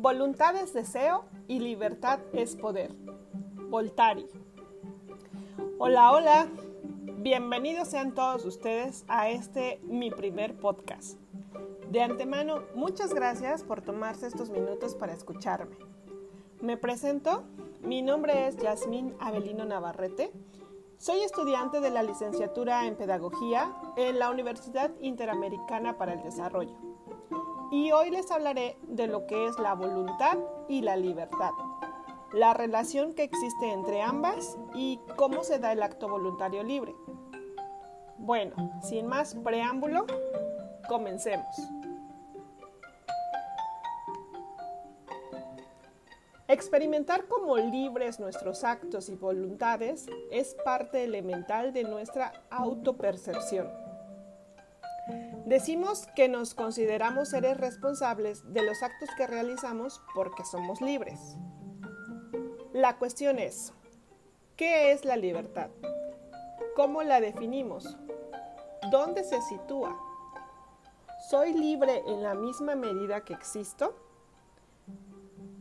Voluntad es deseo y libertad es poder. Voltari. Hola, hola. Bienvenidos sean todos ustedes a este mi primer podcast. De antemano, muchas gracias por tomarse estos minutos para escucharme. Me presento, mi nombre es Yasmín Avelino Navarrete. Soy estudiante de la licenciatura en Pedagogía en la Universidad Interamericana para el Desarrollo y hoy les hablaré de lo que es la voluntad y la libertad, la relación que existe entre ambas y cómo se da el acto voluntario libre. Bueno, sin más preámbulo, comencemos. Experimentar como libres nuestros actos y voluntades es parte elemental de nuestra autopercepción. Decimos que nos consideramos seres responsables de los actos que realizamos porque somos libres. La cuestión es, ¿qué es la libertad? ¿Cómo la definimos? ¿Dónde se sitúa? ¿Soy libre en la misma medida que existo?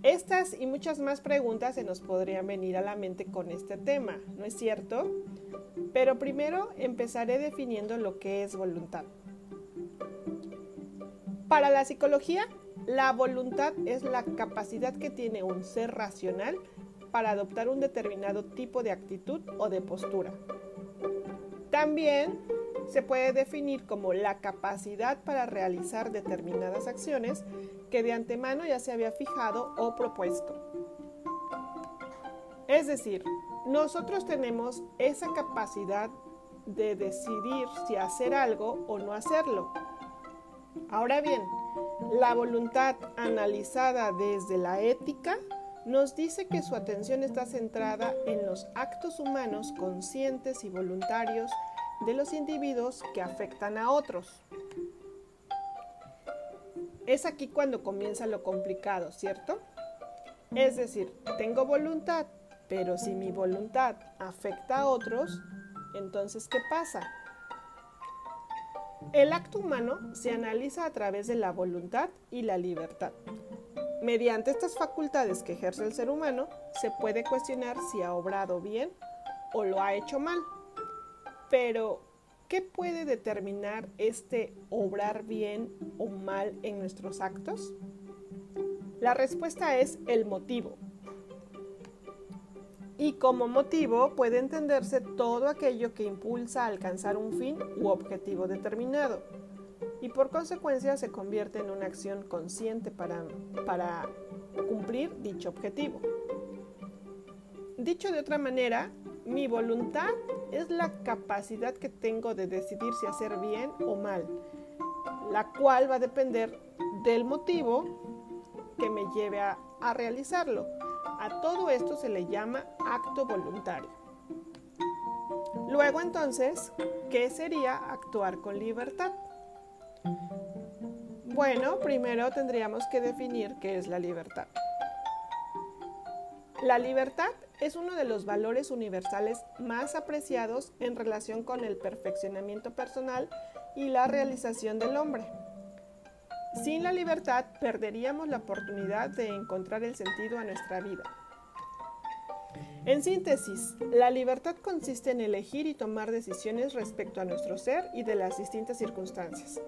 Estas y muchas más preguntas se nos podrían venir a la mente con este tema, ¿no es cierto? Pero primero empezaré definiendo lo que es voluntad. Para la psicología, la voluntad es la capacidad que tiene un ser racional para adoptar un determinado tipo de actitud o de postura. También se puede definir como la capacidad para realizar determinadas acciones que de antemano ya se había fijado o propuesto. Es decir, nosotros tenemos esa capacidad de decidir si hacer algo o no hacerlo Ahora bien, la voluntad analizada desde la ética nos dice que su atención está centrada en los actos humanos conscientes y voluntarios de los individuos que afectan a otros. Es aquí cuando comienza lo complicado, ¿cierto? Es decir, tengo voluntad, pero si mi voluntad afecta a otros, entonces ¿qué pasa? El acto humano se analiza a través de la voluntad y la libertad. Mediante estas facultades que ejerce el ser humano, se puede cuestionar si ha obrado bien o lo ha hecho mal. Pero, ¿qué puede determinar este obrar bien o mal en nuestros actos? La respuesta es el motivo, y como motivo puede entenderse todo aquello que impulsa a alcanzar un fin u objetivo determinado y por consecuencia se convierte en una acción consciente para, cumplir dicho objetivo. Dicho de otra manera, mi voluntad es la capacidad que tengo de decidir si hacer bien o mal, la cual va a depender del motivo que me lleve a, a realizarlo. Todo esto se le llama acto voluntario. Luego entonces, ¿qué sería actuar con libertad? Bueno, primero tendríamos que definir qué es la libertad. La libertad es uno de los valores universales más apreciados en relación con el perfeccionamiento personal y la realización del hombre. Sin la libertad perderíamos la oportunidad de encontrar el sentido a nuestra vida. En síntesis, la libertad consiste en elegir y tomar decisiones respecto a nuestro ser y de las distintas circunstancias.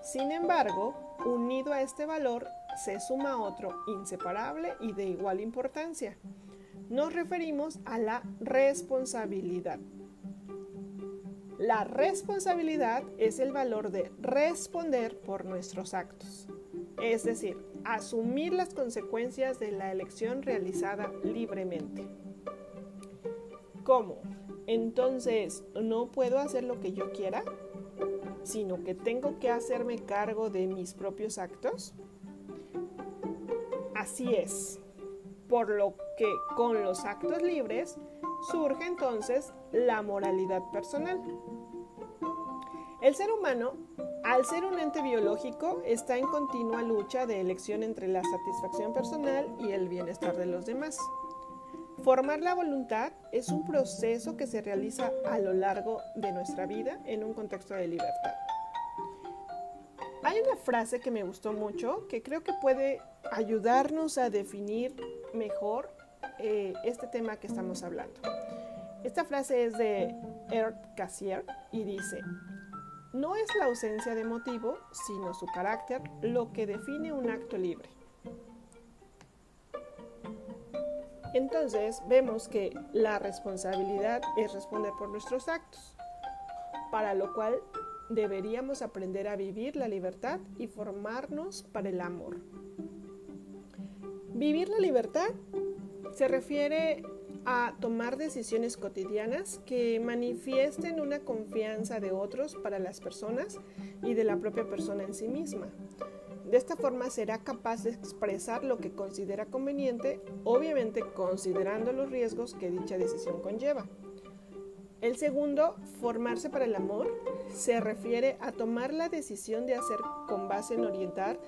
Sin embargo, unido a este valor se suma otro inseparable y de igual importancia. Nos referimos a la responsabilidad. La responsabilidad es el valor de responder por nuestros actos, es decir, asumir las consecuencias de la elección realizada libremente. ¿Cómo? Entonces, ¿no puedo hacer lo que yo quiera? ¿Sino que tengo que hacerme cargo de mis propios actos? Así es. Por lo que con los actos libres surge entonces la moralidad personal. El ser humano, al ser un ente biológico, está en continua lucha de elección entre la satisfacción personal y el bienestar de los demás. Formar la voluntad es un proceso que se realiza a lo largo de nuestra vida en un contexto de libertad. Hay una frase que me gustó mucho que creo que puede ayudarnos a definir mejor eh, este tema que estamos hablando. Esta frase es de Ert Cassier y dice, no es la ausencia de motivo, sino su carácter lo que define un acto libre. Entonces vemos que la responsabilidad es responder por nuestros actos, para lo cual deberíamos aprender a vivir la libertad y formarnos para el amor. Vivir la libertad se refiere a tomar decisiones cotidianas que manifiesten una confianza de otros para las personas y de la propia persona en sí misma. De esta forma será capaz de expresar lo que considera conveniente, obviamente considerando los riesgos que dicha decisión conlleva. El segundo, formarse para el amor, se refiere a tomar la decisión de hacer con base en orientar,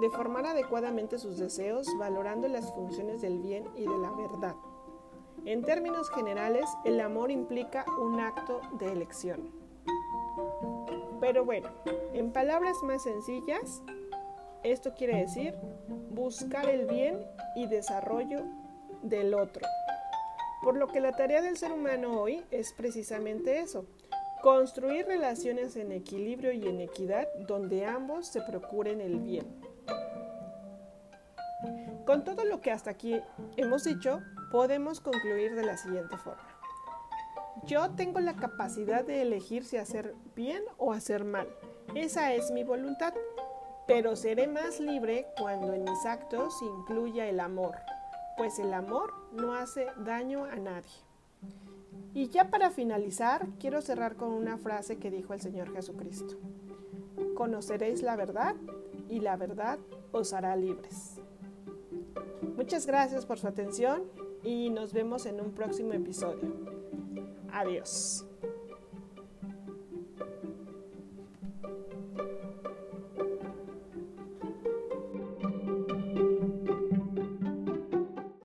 de formar adecuadamente sus deseos, valorando las funciones del bien y de la verdad. En términos generales, el amor implica un acto de elección. Pero bueno, en palabras más sencillas, esto quiere decir buscar el bien y desarrollo del otro. Por lo que la tarea del ser humano hoy es precisamente eso, construir relaciones en equilibrio y en equidad donde ambos se procuren el bien. Con todo lo que hasta aquí hemos dicho, podemos concluir de la siguiente forma. Yo tengo la capacidad de elegir si hacer bien o hacer mal. Esa es mi voluntad, pero seré más libre cuando en mis actos incluya el amor, pues el amor no hace daño a nadie. Y ya para finalizar, quiero cerrar con una frase que dijo el Señor Jesucristo. Conoceréis la verdad y la verdad os hará libres. Muchas gracias por su atención y nos vemos en un próximo episodio. Adiós.